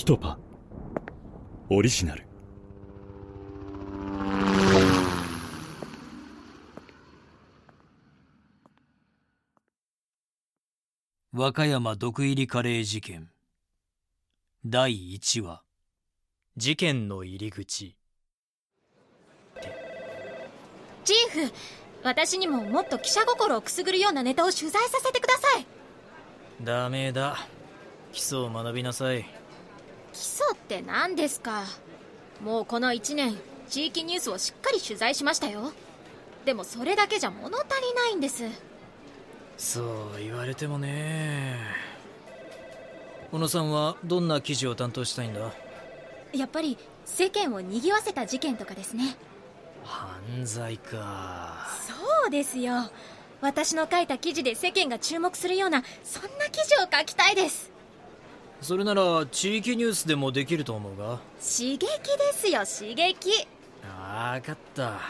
ピトパ。オリジナル。和歌山毒入りカレー事件。第1話。事件の入り口。チーフ私にももっと記者心をくすぐるようなネタを取材させてください。ダメだ。基礎を学びなさい基礎って何ですか？もうこの1年地域ニュースをしっかり取材しましたよ。でもそれだけじゃ物足りないんです。そう言われてもね。小野さんはどんな記事を担当したいんだ？やっぱり世間を賑わせた事件とかですね。犯罪か。そうですよ。私の書いた記事で世間が注目するようなそんな記事を書きたいですそれなら地域ニュースでもできると思うが。刺激ですよ刺激。分かった。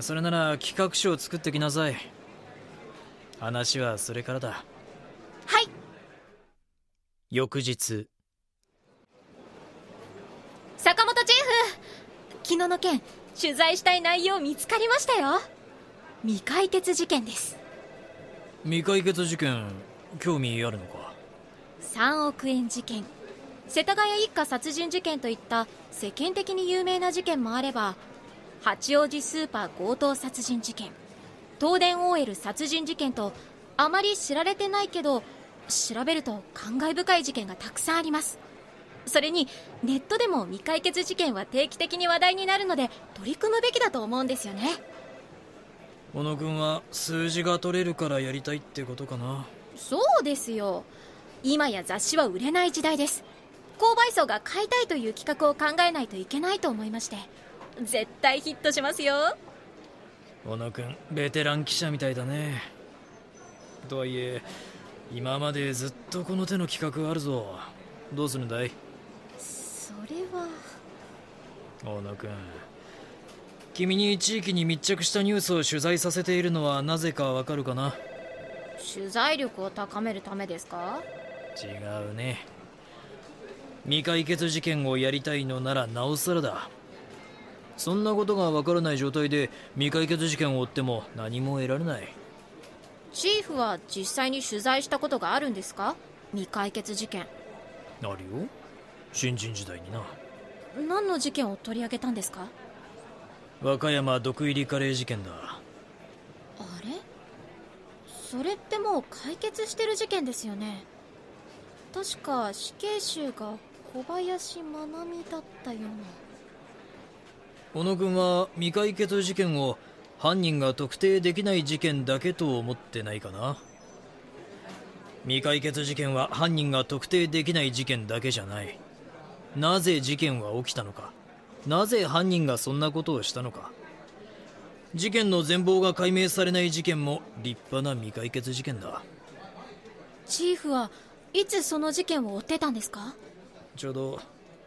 それなら企画書を作ってきなさい。話はそれからだ。はい。翌日。坂本チーフ昨日の件取材したい内容見つかりましたよ。未解決事件です。未解決事件興味あるのか？3億円事件。世田谷一家殺人事件といった世間的に有名な事件もあれば八王子スーパー強盗殺人事件。東電 OL 殺人事件とあまり知られてないけど調べると感慨深い事件がたくさんあります。それにネットでも未解決事件は定期的に話題になるので取り組むべきだと思うんですよね。小野君は数字が取れるからやりたいってことかな。そうですよ今や雑誌は売れない時代です。購買層が買いたいという企画を考えないといけないと思いまして絶対ヒットしますよ。小野君ベテラン記者みたいだね。とはいえ今までずっとこの手の企画あるぞ。どうするんだい？それは。小野君君に地域に密着したニュースを取材させているのはなぜかわかるかな？取材力を高めるためですか？違うね。未解決事件をやりたいのならなおさらだ。そんなことがわからない状態で未解決事件を追っても何も得られない。チーフは実際に取材したことがあるんですか？未解決事件。あるよ新人時代にな。何の事件を取り上げたんですか？和歌山毒入りカレー事件だ。あれ？それってもう解決してる事件ですよね確か死刑囚が小林真奈美だったような。小野君は未解決事件を犯人が特定できない事件だけと思ってないかな。未解決事件は犯人が特定できない事件だけじゃない。なぜ事件は起きたのか。なぜ犯人がそんなことをしたのか。事件の全貌が解明されない事件も立派な未解決事件だ。チーフはいつその事件を追ってたんですか？ちょうど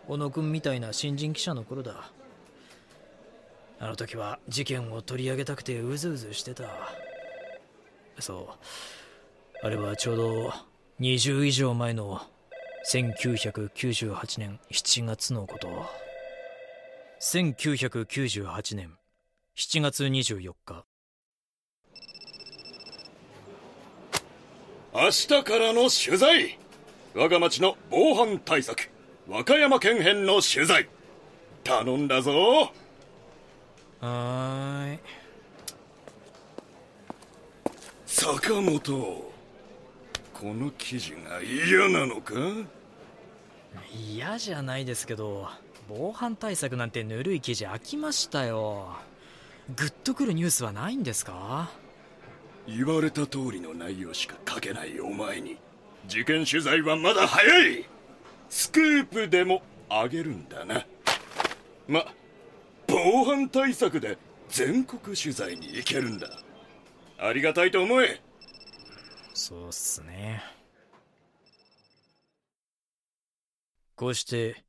小野君みたいな新人記者の頃だ。あの時は事件を取り上げたくてうずうずしてた。そう。あれはちょうど20以上前の1998年7月のこと。1998年7月24日。明日からの取材。我が町の防犯対策。和歌山県編の取材。頼んだぞ。はーい。坂本この記事が嫌なのか？嫌じゃないですけど防犯対策なんてぬるい記事飽きましたよ。グッとくるニュースはないんですか？言われた通りの内容しか書けないお前に事件取材はまだ早い。スクープでもあげるんだな。ま防犯対策で全国取材に行けるんだ。ありがたいと思え。そうっすね。こうして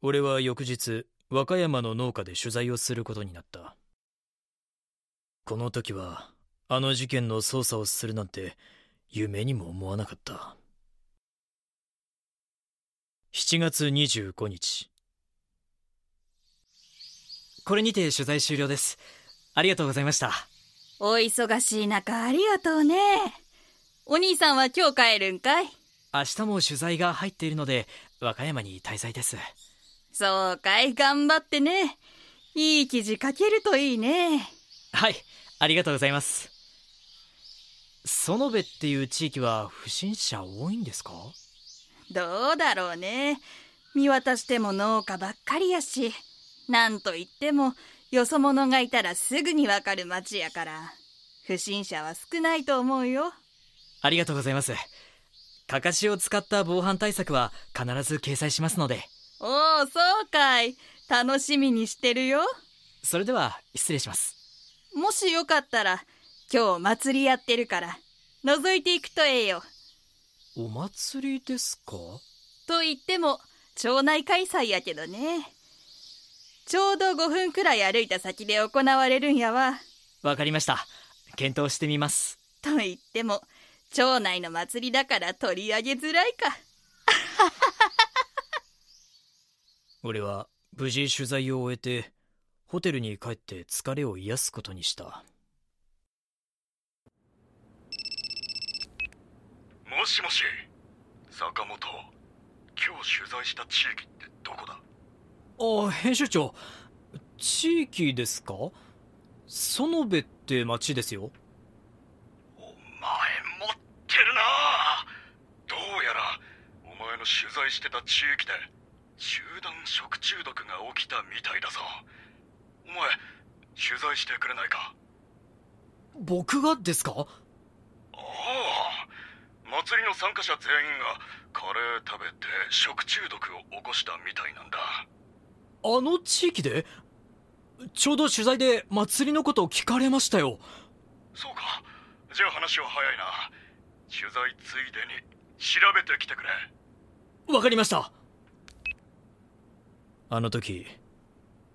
俺は翌日和歌山の農家で取材をすることになった。この時はあの事件の捜査をするなんて夢にも思わなかった。7月25日。これにて取材終了です。ありがとうございました。お忙しい中ありがとうね。お兄さんは今日帰るんかい？明日も取材が入っているので和歌山に滞在です。そうかい。頑張ってね。いい記事書けるといいね。はい。ありがとうございます園部っていう地域は不審者多いんですか？どうだろうね。見渡しても農家ばっかりやしなんといってもよそ者がいたらすぐにわかる町やから不審者は少ないと思うよ。ありがとうございます。かかしを使った防犯対策は必ず掲載しますので。おおそうかい。楽しみにしてるよ。それでは失礼します。もしよかったら今日祭りやってるから覗いていくとええよ。お祭りですか？と言っても町内開催やけどね。ちょうど5分くらい歩いた先で行われるんやわ。わかりました。検討してみます。と言っても町内の祭りだから取り上げづらいか。俺は無事取材を終えてホテルに帰って疲れを癒すことにしたもしもし。坂本今日取材した地域ってどこだ？あ編集長。地域ですか？園部って町ですよ。お前持ってるな。どうやらお前の取材してた地域で集団食中毒が起きたみたいだぞ。お前取材してくれないか？僕がですか？祭りの参加者全員がカレー食べて食中毒を起こしたみたいなんだ。あの地域で？ちょうど取材で祭りのことを聞かれましたよ。そうか。じゃあ話は早いな。取材ついでに調べてきてくれ。わかりました。あの時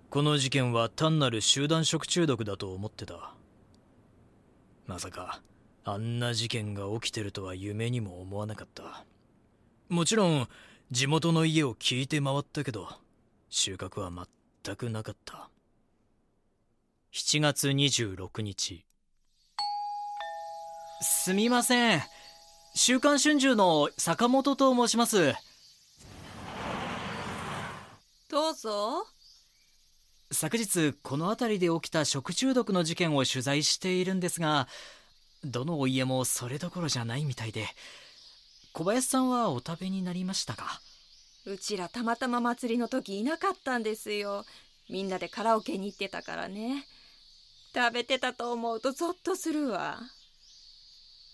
この事件は単なる集団食中毒だと思ってた。まさかあんな事件が起きてるとは夢にも思わなかった。もちろん地元の家を聞いて回ったけど収穫は全くなかった。7月26日。すみません。週刊春秋の坂本と申します。どうぞ。昨日この辺りで起きた食中毒の事件を取材しているんですがどのお家もそれどころじゃないみたいで小林さんはお食べになりましたか？うちらたまたま祭りの時いなかったんですよ。みんなでカラオケに行ってたからね。食べてたと思うとゾッとするわ。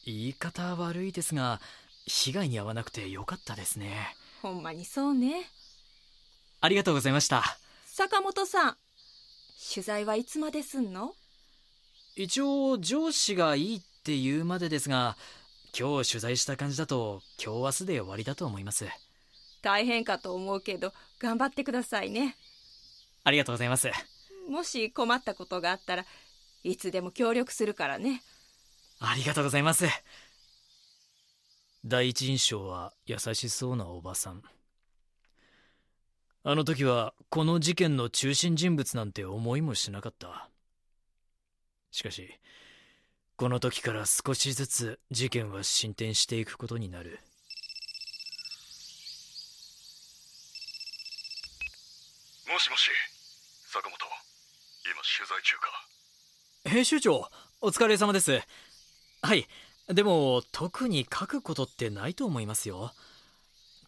言い方悪いですが被害に遭わなくてよかったですね。ほんまにそうね。ありがとうございました。坂本さん取材はいつまですんの？一応上司がいいって言うまでですが今日取材した感じだと今日明日で終わりだと思います。大変かと思うけど頑張ってくださいね。ありがとうございます。もし困ったことがあったらいつでも協力するからね。ありがとうございます。第一印象は優しそうなおばさん。あの時はこの事件の中心人物なんて思いもしなかった。しかしこの時から少しずつ事件は進展していくことになる。もしもし坂本今取材中か？編集長お疲れ様です。はい。でも特に書くことってないと思いますよ。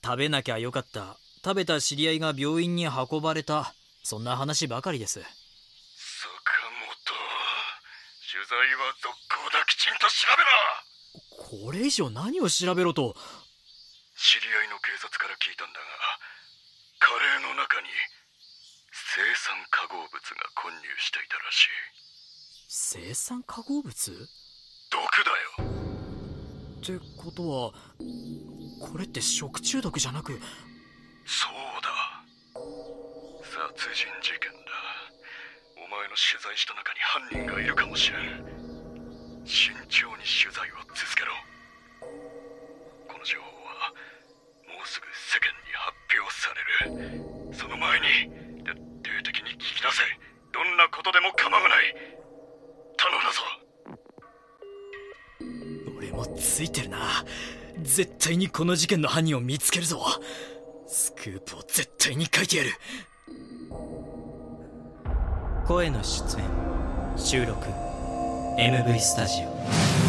食べなきゃよかった。食べた知り合いが病院に運ばれた。そんな話ばかりです。坂本取材は続行だきちんと調べろ。これ以上何を調べろと。知り合いの警察から聞いたんだがカレーの中に青酸化合物が混入していたらしい。青酸化合物？っ毒だよ。てことはこれって食中毒じゃなく？そうだ。殺人事件だ。お前の取材した中に犯人がいるかもしれん慎重に取材を続けろ。この情報はもうすぐ世間に発表前に徹底的に聞きなさいどんなことでも構わない。頼んだぞ。俺もついてるな。絶対にこの事件の犯人を見つけるぞ。スクープを絶対に書いてやる。声の出演収録 MV スタジオ。